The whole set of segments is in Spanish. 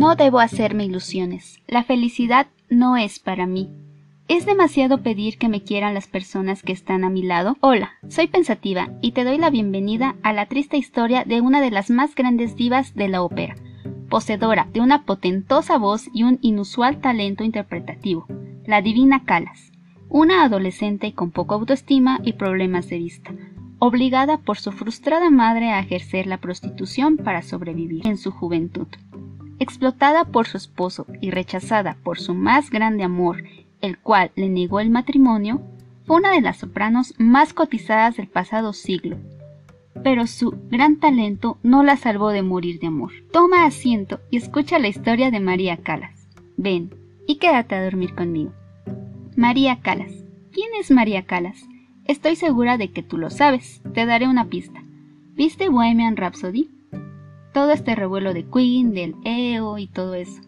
No debo hacerme ilusiones. La felicidad no es para mí. ¿Es demasiado pedir que me quieran las personas que están a mi lado? Hola, soy pensativa y te doy la bienvenida a la triste historia de una de las más grandes divas de la ópera, poseedora de una potentosa voz y un inusual talento interpretativo, la divina Calas, una adolescente con poca autoestima y problemas de vista, obligada por su frustrada madre a ejercer la prostitución para sobrevivir en su juventud. Explotada por su esposo y rechazada por su más grande amor, el cual le negó el matrimonio, fue una de las sopranos más cotizadas del pasado siglo. Pero su gran talento no la salvó de morir de amor. Toma asiento y escucha la historia de María Calas. Ven y quédate a dormir conmigo. María Calas. ¿Quién es María Calas? Estoy segura de que tú lo sabes. Te daré una pista. ¿Viste Bohemian Rhapsody? Todo este revuelo de Queen, del EO y todo eso.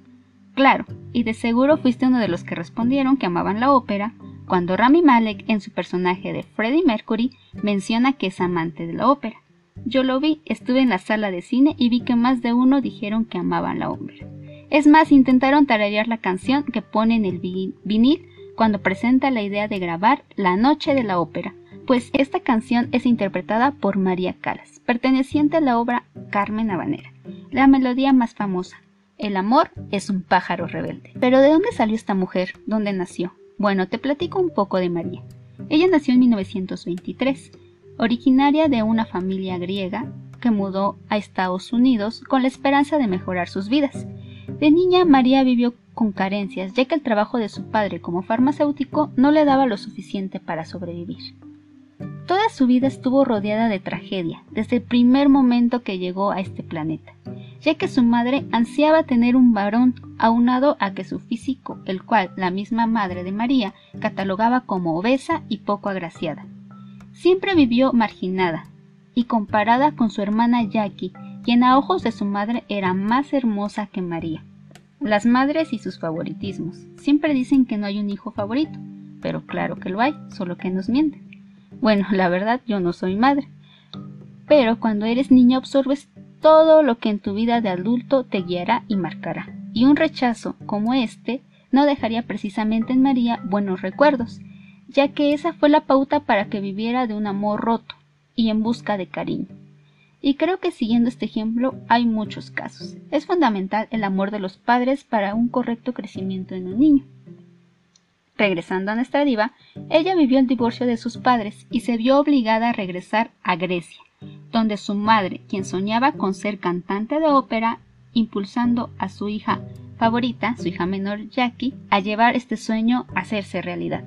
Claro, y de seguro fuiste uno de los que respondieron que amaban la ópera cuando Rami Malek en su personaje de Freddie Mercury menciona que es amante de la ópera. Yo lo vi, estuve en la sala de cine y vi que más de uno dijeron que amaban la ópera. Es más, intentaron tararear la canción que pone en el vinil cuando presenta la idea de grabar La Noche de la Ópera, pues esta canción es interpretada por María Calas, perteneciente a la obra Carmen Habanera, la melodía más famosa. El amor es un pájaro rebelde. Pero ¿de dónde salió esta mujer? ¿Dónde nació? Bueno, te platico un poco de María. Ella nació en 1923, originaria de una familia griega que mudó a Estados Unidos con la esperanza de mejorar sus vidas. De niña, María vivió con carencias, ya que el trabajo de su padre como farmacéutico no le daba lo suficiente para sobrevivir. Toda su vida estuvo rodeada de tragedia, desde el primer momento que llegó a este planeta, ya que su madre ansiaba tener un varón aunado a que su físico, el cual la misma madre de María catalogaba como obesa y poco agraciada. Siempre vivió marginada y comparada con su hermana Jackie, quien a ojos de su madre era más hermosa que María. Las madres y sus favoritismos. Siempre dicen que no hay un hijo favorito, pero claro que lo hay, solo que nos mienten. Bueno, la verdad yo no soy madre. Pero cuando eres niña absorbes todo lo que en tu vida de adulto te guiará y marcará. Y un rechazo como este no dejaría precisamente en María buenos recuerdos, ya que esa fue la pauta para que viviera de un amor roto y en busca de cariño. Y creo que siguiendo este ejemplo hay muchos casos. Es fundamental el amor de los padres para un correcto crecimiento en un niño. Regresando a nuestra diva, ella vivió el divorcio de sus padres y se vio obligada a regresar a Grecia, donde su madre, quien soñaba con ser cantante de ópera, impulsando a su hija favorita, su hija menor Jackie, a llevar este sueño a hacerse realidad.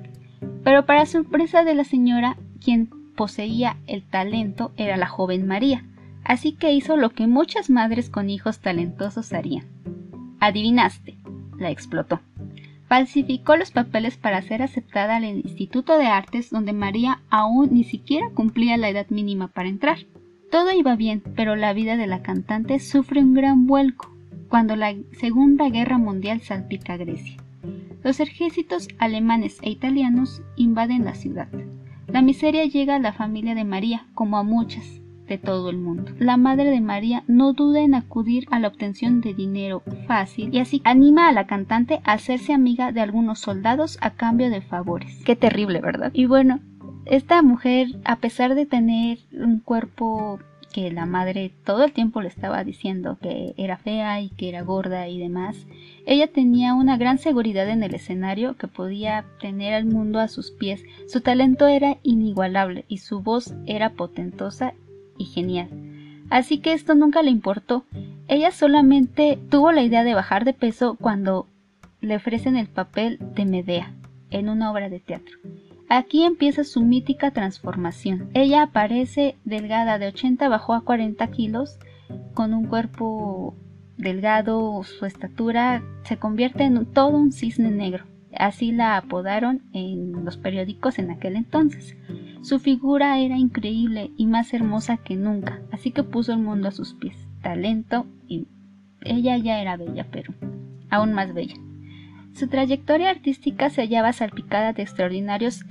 Pero para sorpresa de la señora, quien poseía el talento era la joven María, así que hizo lo que muchas madres con hijos talentosos harían. Adivinaste, la explotó. Falsificó los papeles para ser aceptada al Instituto de Artes donde María aún ni siquiera cumplía la edad mínima para entrar. Todo iba bien, pero la vida de la cantante sufre un gran vuelco cuando la Segunda Guerra Mundial salpica a Grecia. Los ejércitos alemanes e italianos invaden la ciudad. La miseria llega a la familia de María, como a muchas, de todo el mundo. La madre de María no duda en acudir a la obtención de dinero fácil y así anima a la cantante a hacerse amiga de algunos soldados a cambio de favores. Qué terrible, ¿verdad? Y bueno, esta mujer, a pesar de tener un cuerpo que la madre todo el tiempo le estaba diciendo que era fea y que era gorda y demás, ella tenía una gran seguridad en el escenario que podía tener al mundo a sus pies. Su talento era inigualable y su voz era potentosa y genial. Así que esto nunca le importó. Ella solamente tuvo la idea de bajar de peso cuando le ofrecen el papel de Medea en una obra de teatro. Aquí empieza su mítica transformación. Ella aparece delgada de 80 bajó a 40 kilos con un cuerpo delgado, su estatura se convierte en todo un cisne negro. Así la apodaron en los periódicos en aquel entonces. Su figura era increíble y más hermosa que nunca, así que puso el mundo a sus pies. Talento y ella ya era bella, pero aún más bella. Su trayectoria artística se hallaba salpicada de extraordinarios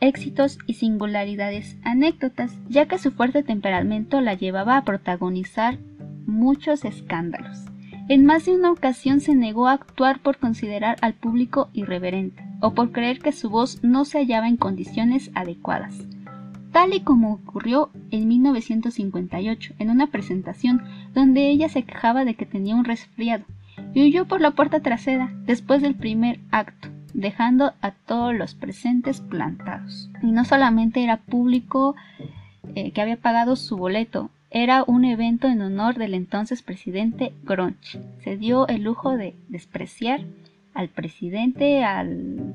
éxitos y singularidades anécdotas, ya que su fuerte temperamento la llevaba a protagonizar muchos escándalos. En más de una ocasión se negó a actuar por considerar al público irreverente o por creer que su voz no se hallaba en condiciones adecuadas. Tal y como ocurrió en 1958 en una presentación donde ella se quejaba de que tenía un resfriado y huyó por la puerta trasera después del primer acto, dejando a todos los presentes plantados. Y no solamente era público eh, que había pagado su boleto, era un evento en honor del entonces presidente Gronch. Se dio el lujo de despreciar al presidente, al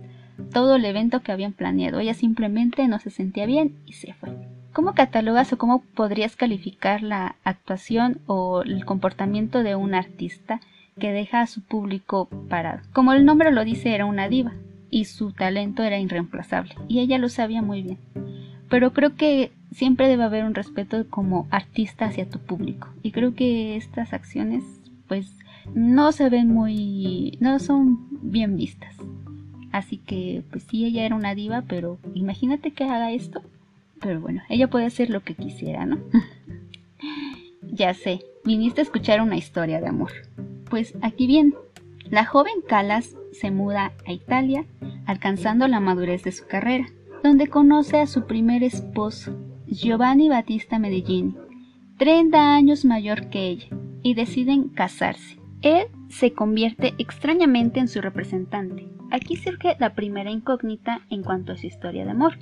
todo el evento que habían planeado. Ella simplemente no se sentía bien y se fue. ¿Cómo catalogas o cómo podrías calificar la actuación o el comportamiento de un artista que deja a su público parado? Como el nombre lo dice, era una diva y su talento era irreemplazable y ella lo sabía muy bien. Pero creo que siempre debe haber un respeto como artista hacia tu público. Y creo que estas acciones pues no se ven muy no son bien vistas. Así que pues sí ella era una diva pero imagínate que haga esto. Pero bueno ella puede hacer lo que quisiera no ya sé viniste a escuchar una historia de amor. Pues aquí bien. La joven Calas se muda a Italia alcanzando la madurez de su carrera donde conoce a su primer esposo Giovanni Battista Medellín, 30 años mayor que ella, y deciden casarse. Él se convierte extrañamente en su representante. Aquí surge la primera incógnita en cuanto a su historia de amor.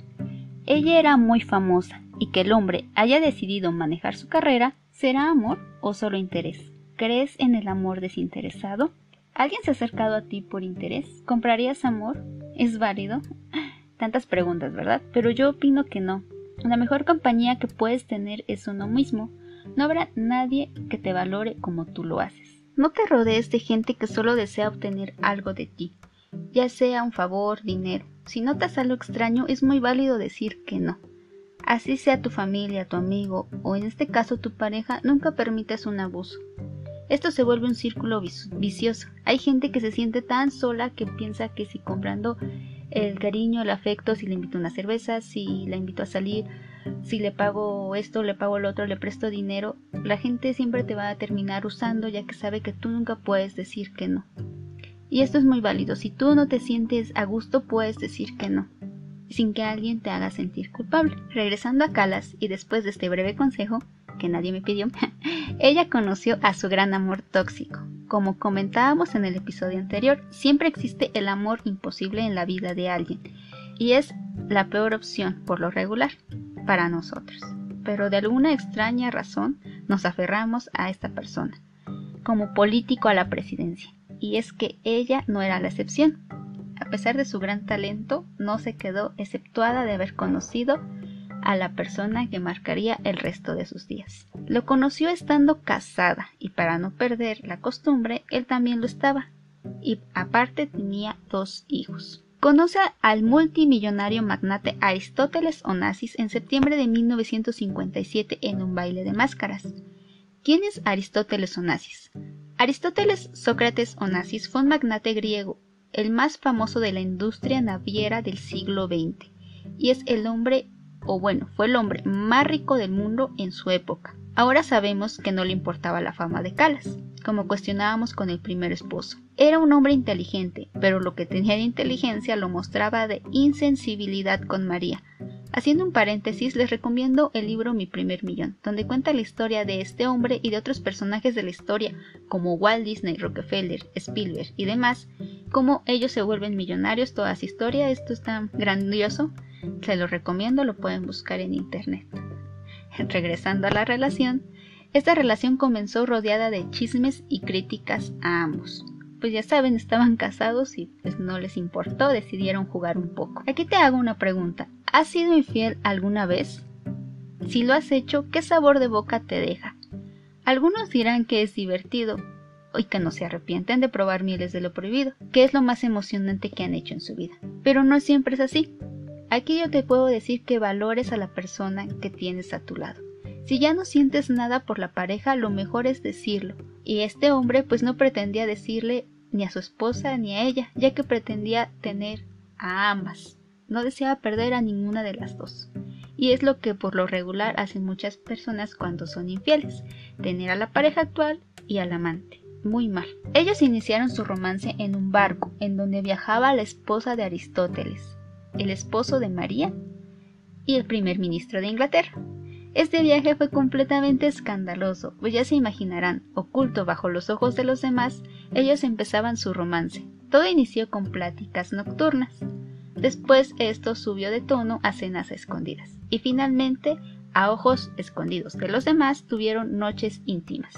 Ella era muy famosa y que el hombre haya decidido manejar su carrera, ¿será amor o solo interés? ¿Crees en el amor desinteresado? ¿Alguien se ha acercado a ti por interés? ¿Comprarías amor? ¿Es válido? Tantas preguntas, ¿verdad? Pero yo opino que no, la mejor compañía que puedes tener es uno mismo. No habrá nadie que te valore como tú lo haces. No te rodees de gente que solo desea obtener algo de ti, ya sea un favor, dinero. Si notas algo extraño, es muy válido decir que no. Así sea tu familia, tu amigo o en este caso tu pareja, nunca permitas un abuso. Esto se vuelve un círculo vicioso. Hay gente que se siente tan sola que piensa que si comprando el cariño, el afecto, si le invito una cerveza, si la invito a salir, si le pago esto, le pago el otro, le presto dinero, la gente siempre te va a terminar usando ya que sabe que tú nunca puedes decir que no. Y esto es muy válido, si tú no te sientes a gusto puedes decir que no, sin que alguien te haga sentir culpable. Regresando a Calas y después de este breve consejo, que nadie me pidió, ella conoció a su gran amor tóxico, como comentábamos en el episodio anterior, siempre existe el amor imposible en la vida de alguien y es la peor opción por lo regular para nosotros. Pero de alguna extraña razón nos aferramos a esta persona, como político a la presidencia. Y es que ella no era la excepción. A pesar de su gran talento, no se quedó exceptuada de haber conocido a la persona que marcaría el resto de sus días. Lo conoció estando casada y para no perder la costumbre, él también lo estaba. Y aparte tenía dos hijos. Conoce al multimillonario magnate Aristóteles Onassis en septiembre de 1957 en un baile de máscaras. ¿Quién es Aristóteles Onassis? Aristóteles Sócrates Onassis fue un magnate griego, el más famoso de la industria naviera del siglo XX, y es el hombre o bueno, fue el hombre más rico del mundo en su época. Ahora sabemos que no le importaba la fama de Calas, como cuestionábamos con el primer esposo. Era un hombre inteligente, pero lo que tenía de inteligencia lo mostraba de insensibilidad con María. Haciendo un paréntesis, les recomiendo el libro Mi primer millón, donde cuenta la historia de este hombre y de otros personajes de la historia, como Walt Disney, Rockefeller, Spielberg y demás, cómo ellos se vuelven millonarios, toda esa historia, esto es tan grandioso se lo recomiendo, lo pueden buscar en internet. Regresando a la relación, esta relación comenzó rodeada de chismes y críticas a ambos. Pues ya saben, estaban casados y pues no les importó, decidieron jugar un poco. Aquí te hago una pregunta. ¿Has sido infiel alguna vez? Si lo has hecho, ¿qué sabor de boca te deja? Algunos dirán que es divertido y que no se arrepienten de probar mieles de lo prohibido, que es lo más emocionante que han hecho en su vida. Pero no siempre es así. Aquí yo te puedo decir que valores a la persona que tienes a tu lado. Si ya no sientes nada por la pareja, lo mejor es decirlo. Y este hombre pues no pretendía decirle ni a su esposa ni a ella, ya que pretendía tener a ambas. No deseaba perder a ninguna de las dos. Y es lo que por lo regular hacen muchas personas cuando son infieles, tener a la pareja actual y al amante. muy mal. Ellos iniciaron su romance en un barco en donde viajaba la esposa de Aristóteles, el esposo de María y el primer ministro de Inglaterra. Este viaje fue completamente escandaloso, pues ya se imaginarán, oculto bajo los ojos de los demás, ellos empezaban su romance. Todo inició con pláticas nocturnas. Después esto subió de tono a cenas escondidas. Y finalmente, a ojos escondidos de los demás, tuvieron noches íntimas.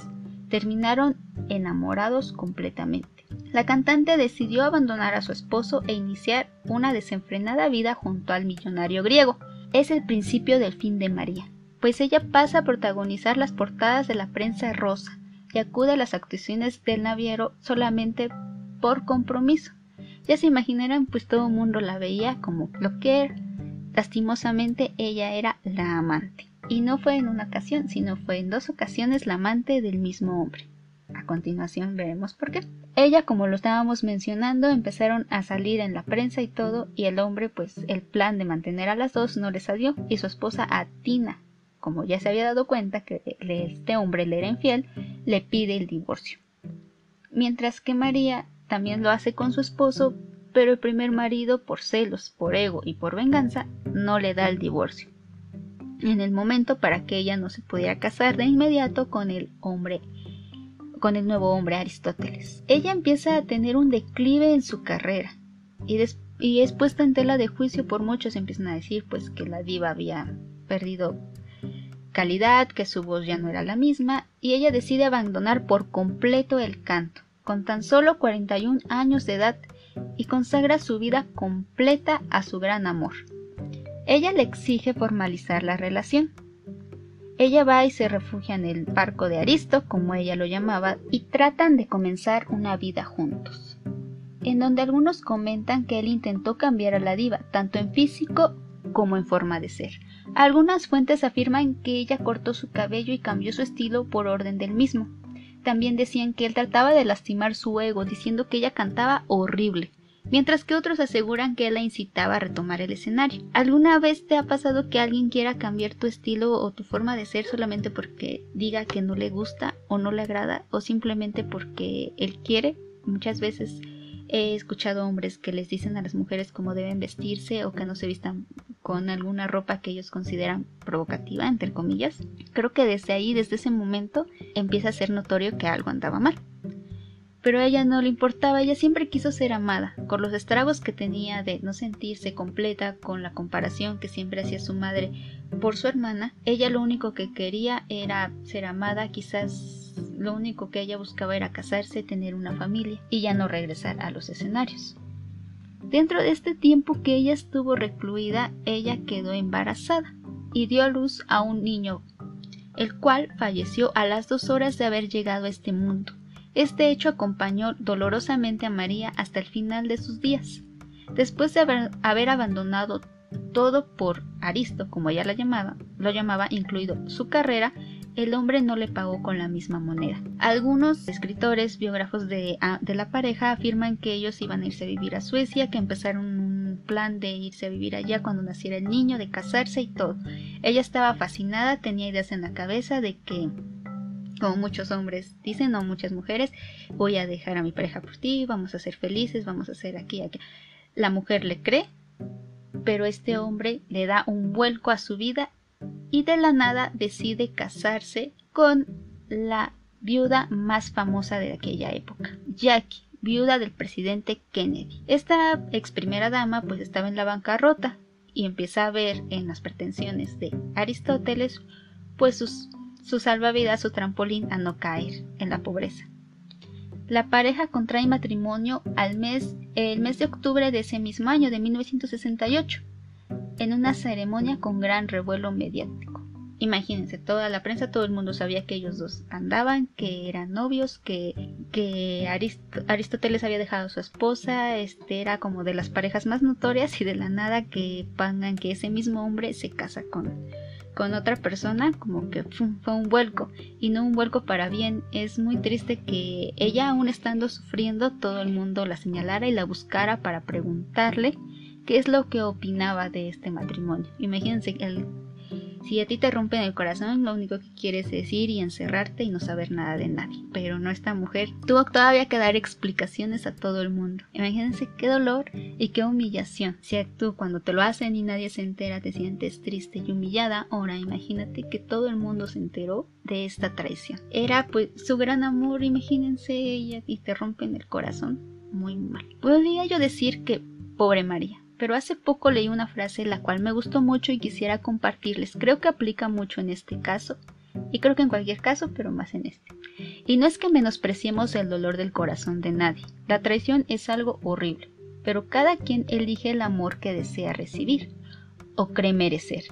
Terminaron enamorados completamente. La cantante decidió abandonar a su esposo e iniciar una desenfrenada vida junto al millonario griego. Es el principio del fin de María pues ella pasa a protagonizar las portadas de la prensa rosa y acude a las actuaciones del naviero solamente por compromiso. Ya se imaginarán, pues todo el mundo la veía como lo que era. Lastimosamente ella era la amante. Y no fue en una ocasión, sino fue en dos ocasiones la amante del mismo hombre. A continuación veremos por qué. Ella, como lo estábamos mencionando, empezaron a salir en la prensa y todo, y el hombre, pues el plan de mantener a las dos no les salió, y su esposa Atina como ya se había dado cuenta que este hombre le era infiel, le pide el divorcio. Mientras que María también lo hace con su esposo, pero el primer marido, por celos, por ego y por venganza, no le da el divorcio. En el momento para que ella no se pudiera casar de inmediato con el hombre con el nuevo hombre Aristóteles. Ella empieza a tener un declive en su carrera y, es puesta en tela de juicio por muchos empiezan a decir pues que la diva había perdido calidad, que su voz ya no era la misma, y ella decide abandonar por completo el canto, con tan solo 41 años de edad, y consagra su vida completa a su gran amor. Ella le exige formalizar la relación. Ella va y se refugia en el barco de Aristo, como ella lo llamaba, y tratan de comenzar una vida juntos, en donde algunos comentan que él intentó cambiar a la diva, tanto en físico como en forma de ser, algunas fuentes afirman que ella cortó su cabello y cambió su estilo por orden del mismo. También decían que él trataba de lastimar su ego, diciendo que ella cantaba horrible, mientras que otros aseguran que él la incitaba a retomar el escenario. ¿Alguna vez te ha pasado que alguien quiera cambiar tu estilo o tu forma de ser solamente porque diga que no le gusta o no le agrada o simplemente porque él quiere? Muchas veces he escuchado hombres que les dicen a las mujeres cómo deben vestirse o que no se vistan con alguna ropa que ellos consideran provocativa, entre comillas, creo que desde ahí, desde ese momento, empieza a ser notorio que algo andaba mal. Pero a ella no le importaba, ella siempre quiso ser amada, con los estragos que tenía de no sentirse completa, con la comparación que siempre hacía su madre por su hermana, ella lo único que quería era ser amada, quizás lo único que ella buscaba era casarse, tener una familia y ya no regresar a los escenarios. Dentro de este tiempo que ella estuvo recluida, ella quedó embarazada y dio a luz a un niño, el cual falleció a las dos horas de haber llegado a este mundo. Este hecho acompañó dolorosamente a María hasta el final de sus días. Después de haber, abandonado todo por Aristo, como ella la llamaba, lo llamaba, incluido su carrera, el hombre no le pagó con la misma moneda. Algunos escritores, biógrafos de, de, la pareja afirman que ellos iban a irse a vivir a Suecia, que empezaron un plan de irse a vivir allá cuando naciera el niño, de casarse y todo. Ella estaba fascinada, tenía ideas en la cabeza de que como muchos hombres dicen o muchas mujeres, voy a dejar a mi pareja por ti, vamos a ser felices, vamos a ser aquí, aquí. La mujer le cree, pero este hombre le da un vuelco a su vida y de la nada decide casarse con la viuda más famosa de aquella época, Jackie, viuda del presidente Kennedy. Esta ex primera dama pues estaba en la bancarrota y empieza a ver en las pretensiones de Aristóteles pues sus, su salvavidas, su trampolín a no caer en la pobreza. La pareja contrae matrimonio al mes, el mes de octubre de ese mismo año de 1968 en una ceremonia con gran revuelo mediático. Imagínense, toda la prensa, todo el mundo sabía que ellos dos andaban, que eran novios, que, que Aristóteles había dejado a su esposa, este era como de las parejas más notorias y de la nada que pongan que ese mismo hombre se casa con, con otra persona, como que fue un vuelco y no un vuelco para bien. Es muy triste que ella aún estando sufriendo todo el mundo la señalara y la buscara para preguntarle qué es lo que opinaba de este matrimonio. Imagínense el, Si a ti te rompen el corazón, lo único que quieres es ir y encerrarte y no saber nada de nadie. Pero no esta mujer tuvo todavía que dar explicaciones a todo el mundo. Imagínense qué dolor y qué humillación. Si tú cuando te lo hacen y nadie se entera te sientes triste y humillada, ahora imagínate que todo el mundo se enteró de esta traición. Era pues su gran amor, imagínense ella y te rompen el corazón. Muy mal. Podría yo decir que pobre María pero hace poco leí una frase la cual me gustó mucho y quisiera compartirles. Creo que aplica mucho en este caso, y creo que en cualquier caso, pero más en este. Y no es que menospreciemos el dolor del corazón de nadie. La traición es algo horrible, pero cada quien elige el amor que desea recibir o cree merecer.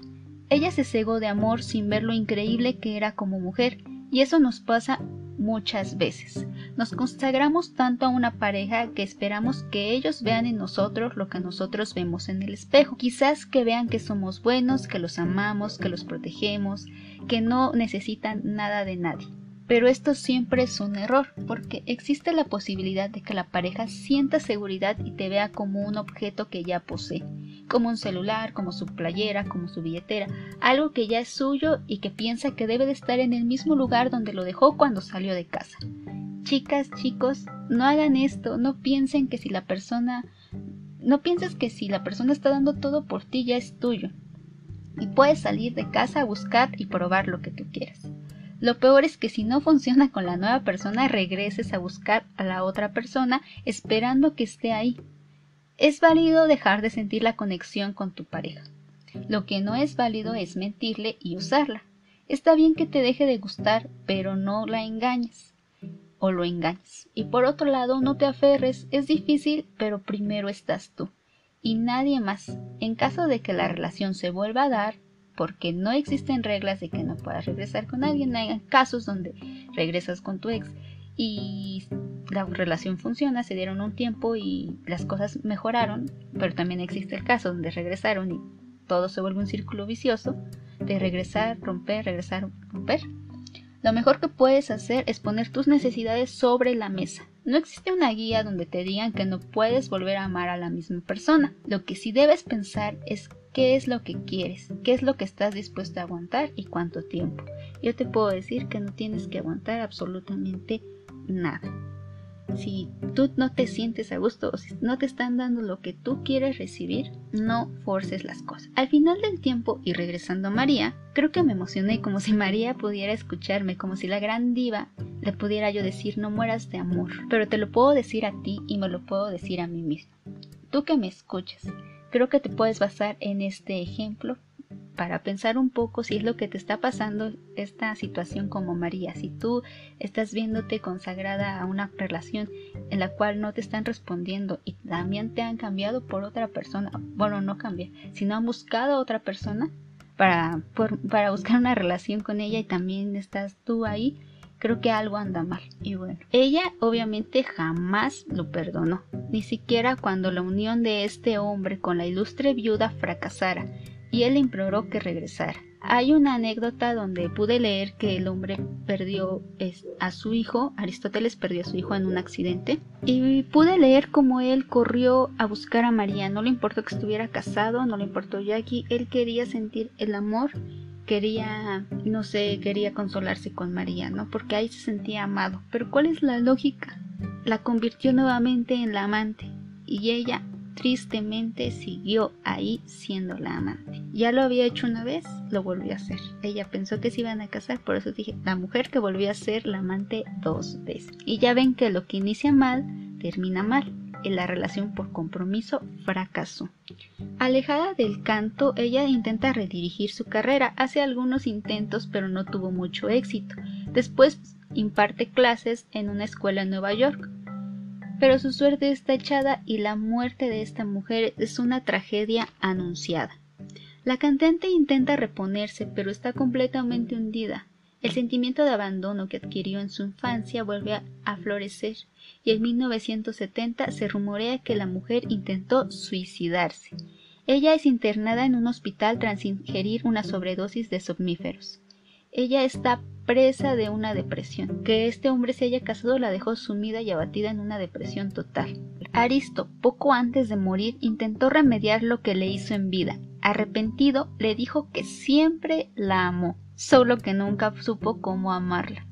Ella se cegó de amor sin ver lo increíble que era como mujer, y eso nos pasa muchas veces. Nos consagramos tanto a una pareja que esperamos que ellos vean en nosotros lo que nosotros vemos en el espejo. Quizás que vean que somos buenos, que los amamos, que los protegemos, que no necesitan nada de nadie. Pero esto siempre es un error, porque existe la posibilidad de que la pareja sienta seguridad y te vea como un objeto que ya posee, como un celular, como su playera, como su billetera, algo que ya es suyo y que piensa que debe de estar en el mismo lugar donde lo dejó cuando salió de casa. Chicas, chicos, no hagan esto, no piensen que si la persona no pienses que si la persona está dando todo por ti ya es tuyo. Y puedes salir de casa a buscar y probar lo que tú quieras. Lo peor es que si no funciona con la nueva persona, regreses a buscar a la otra persona esperando que esté ahí. Es válido dejar de sentir la conexión con tu pareja. Lo que no es válido es mentirle y usarla. Está bien que te deje de gustar, pero no la engañes o lo engañes. Y por otro lado, no te aferres, es difícil, pero primero estás tú y nadie más. En caso de que la relación se vuelva a dar, porque no existen reglas de que no puedas regresar con alguien. Hay casos donde regresas con tu ex y la relación funciona, se dieron un tiempo y las cosas mejoraron, pero también existe el caso donde regresaron y todo se vuelve un círculo vicioso de regresar, romper, regresar, romper. Lo mejor que puedes hacer es poner tus necesidades sobre la mesa. No existe una guía donde te digan que no puedes volver a amar a la misma persona. Lo que sí debes pensar es qué es lo que quieres, qué es lo que estás dispuesto a aguantar y cuánto tiempo. Yo te puedo decir que no tienes que aguantar absolutamente nada. Si tú no te sientes a gusto o si no te están dando lo que tú quieres recibir, no forces las cosas. Al final del tiempo y regresando a María, creo que me emocioné como si María pudiera escucharme, como si la gran diva le pudiera yo decir no mueras de amor. Pero te lo puedo decir a ti y me lo puedo decir a mí mismo. Tú que me escuchas, Creo que te puedes basar en este ejemplo para pensar un poco si es lo que te está pasando esta situación como María. Si tú estás viéndote consagrada a una relación en la cual no te están respondiendo y también te han cambiado por otra persona, bueno, no cambiar, sino han buscado a otra persona para, para buscar una relación con ella y también estás tú ahí, creo que algo anda mal. Y bueno, ella obviamente jamás lo perdonó, ni siquiera cuando la unión de este hombre con la ilustre viuda fracasara, y él imploró que regresara. Hay una anécdota donde pude leer que el hombre perdió a su hijo, Aristóteles perdió a su hijo en un accidente, y pude leer cómo él corrió a buscar a María, no le importó que estuviera casado, no le importó Jackie, él quería sentir el amor quería, no sé, quería consolarse con María, ¿no? Porque ahí se sentía amado. Pero ¿cuál es la lógica? La convirtió nuevamente en la amante y ella tristemente siguió ahí siendo la amante. Ya lo había hecho una vez, lo volvió a hacer. Ella pensó que se iban a casar, por eso dije, la mujer que volvió a ser la amante dos veces. Y ya ven que lo que inicia mal, termina mal en la relación por compromiso fracasó. Alejada del canto, ella intenta redirigir su carrera, hace algunos intentos pero no tuvo mucho éxito. Después imparte clases en una escuela en Nueva York. Pero su suerte está echada y la muerte de esta mujer es una tragedia anunciada. La cantante intenta reponerse pero está completamente hundida. El sentimiento de abandono que adquirió en su infancia vuelve a florecer y en 1970 se rumorea que la mujer intentó suicidarse. Ella es internada en un hospital tras ingerir una sobredosis de somníferos. Ella está presa de una depresión. Que este hombre se haya casado la dejó sumida y abatida en una depresión total. Aristo, poco antes de morir, intentó remediar lo que le hizo en vida. Arrepentido, le dijo que siempre la amó, solo que nunca supo cómo amarla.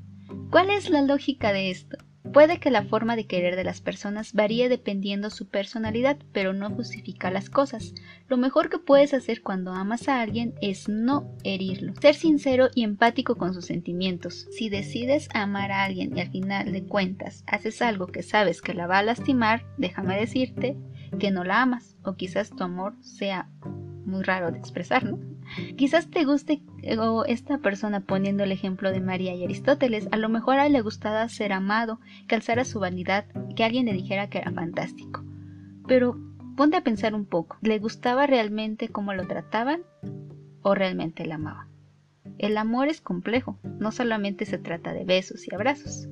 ¿Cuál es la lógica de esto? Puede que la forma de querer de las personas varíe dependiendo su personalidad, pero no justifica las cosas. Lo mejor que puedes hacer cuando amas a alguien es no herirlo. Ser sincero y empático con sus sentimientos. Si decides amar a alguien y al final de cuentas haces algo que sabes que la va a lastimar, déjame decirte que no la amas o quizás tu amor sea muy raro de expresar, ¿no? Quizás te guste o esta persona poniendo el ejemplo de María y Aristóteles, a lo mejor a él le gustaba ser amado, que alzara su vanidad, que alguien le dijera que era fantástico. Pero ponte a pensar un poco, ¿le gustaba realmente cómo lo trataban o realmente la amaba? El amor es complejo, no solamente se trata de besos y abrazos.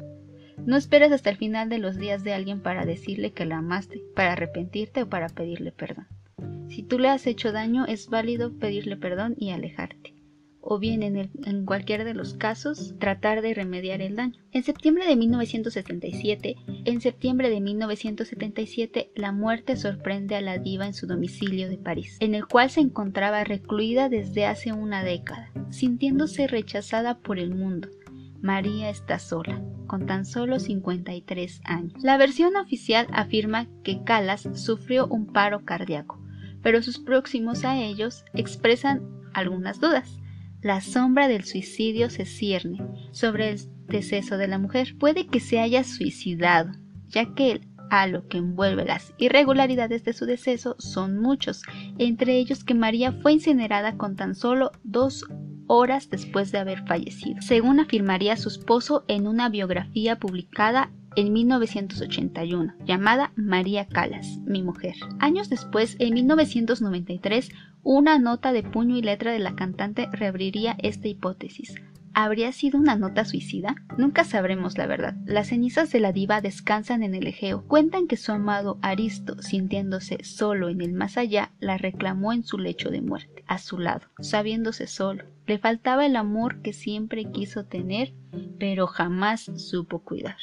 No esperes hasta el final de los días de alguien para decirle que la amaste, para arrepentirte o para pedirle perdón. Si tú le has hecho daño, es válido pedirle perdón y alejarte. O bien, en, cualquiera de los casos, tratar de remediar el daño. En septiembre de 1977, en septiembre de 1977, la muerte sorprende a la diva en su domicilio de París, en el cual se encontraba recluida desde hace una década, sintiéndose rechazada por el mundo. María está sola, con tan solo 53 años. La versión oficial afirma que Calas sufrió un paro cardíaco, pero sus próximos a ellos expresan algunas dudas. La sombra del suicidio se cierne sobre el deceso de la mujer. Puede que se haya suicidado, ya que el halo que envuelve las irregularidades de su deceso son muchos, entre ellos que María fue incinerada con tan solo dos horas después de haber fallecido, según afirmaría su esposo en una biografía publicada en 1981, llamada María Calas, mi mujer. Años después, en 1993, una nota de puño y letra de la cantante reabriría esta hipótesis. ¿Habría sido una nota suicida? Nunca sabremos la verdad. Las cenizas de la diva descansan en el Egeo. Cuentan que su amado Aristo, sintiéndose solo en el más allá, la reclamó en su lecho de muerte, a su lado, sabiéndose solo. Le faltaba el amor que siempre quiso tener, pero jamás supo cuidar.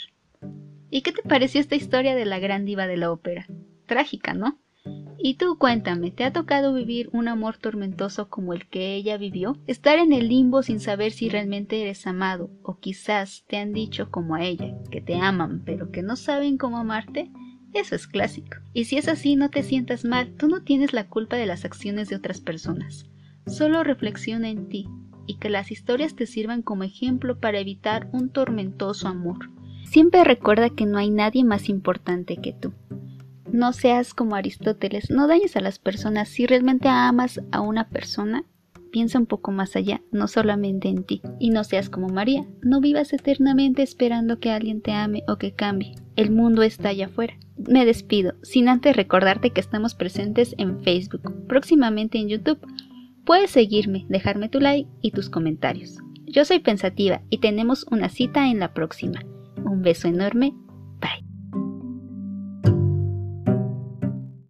¿Y qué te pareció esta historia de la gran diva de la ópera? Trágica, ¿no? Y tú cuéntame, ¿te ha tocado vivir un amor tormentoso como el que ella vivió? ¿Estar en el limbo sin saber si realmente eres amado? ¿O quizás te han dicho como a ella, que te aman pero que no saben cómo amarte? Eso es clásico. Y si es así, no te sientas mal, tú no tienes la culpa de las acciones de otras personas. Solo reflexiona en ti y que las historias te sirvan como ejemplo para evitar un tormentoso amor. Siempre recuerda que no hay nadie más importante que tú. No seas como Aristóteles, no dañes a las personas. Si realmente amas a una persona, piensa un poco más allá, no solamente en ti. Y no seas como María, no vivas eternamente esperando que alguien te ame o que cambie. El mundo está allá afuera. Me despido, sin antes recordarte que estamos presentes en Facebook, próximamente en YouTube. Puedes seguirme, dejarme tu like y tus comentarios. Yo soy pensativa y tenemos una cita en la próxima. Un beso enorme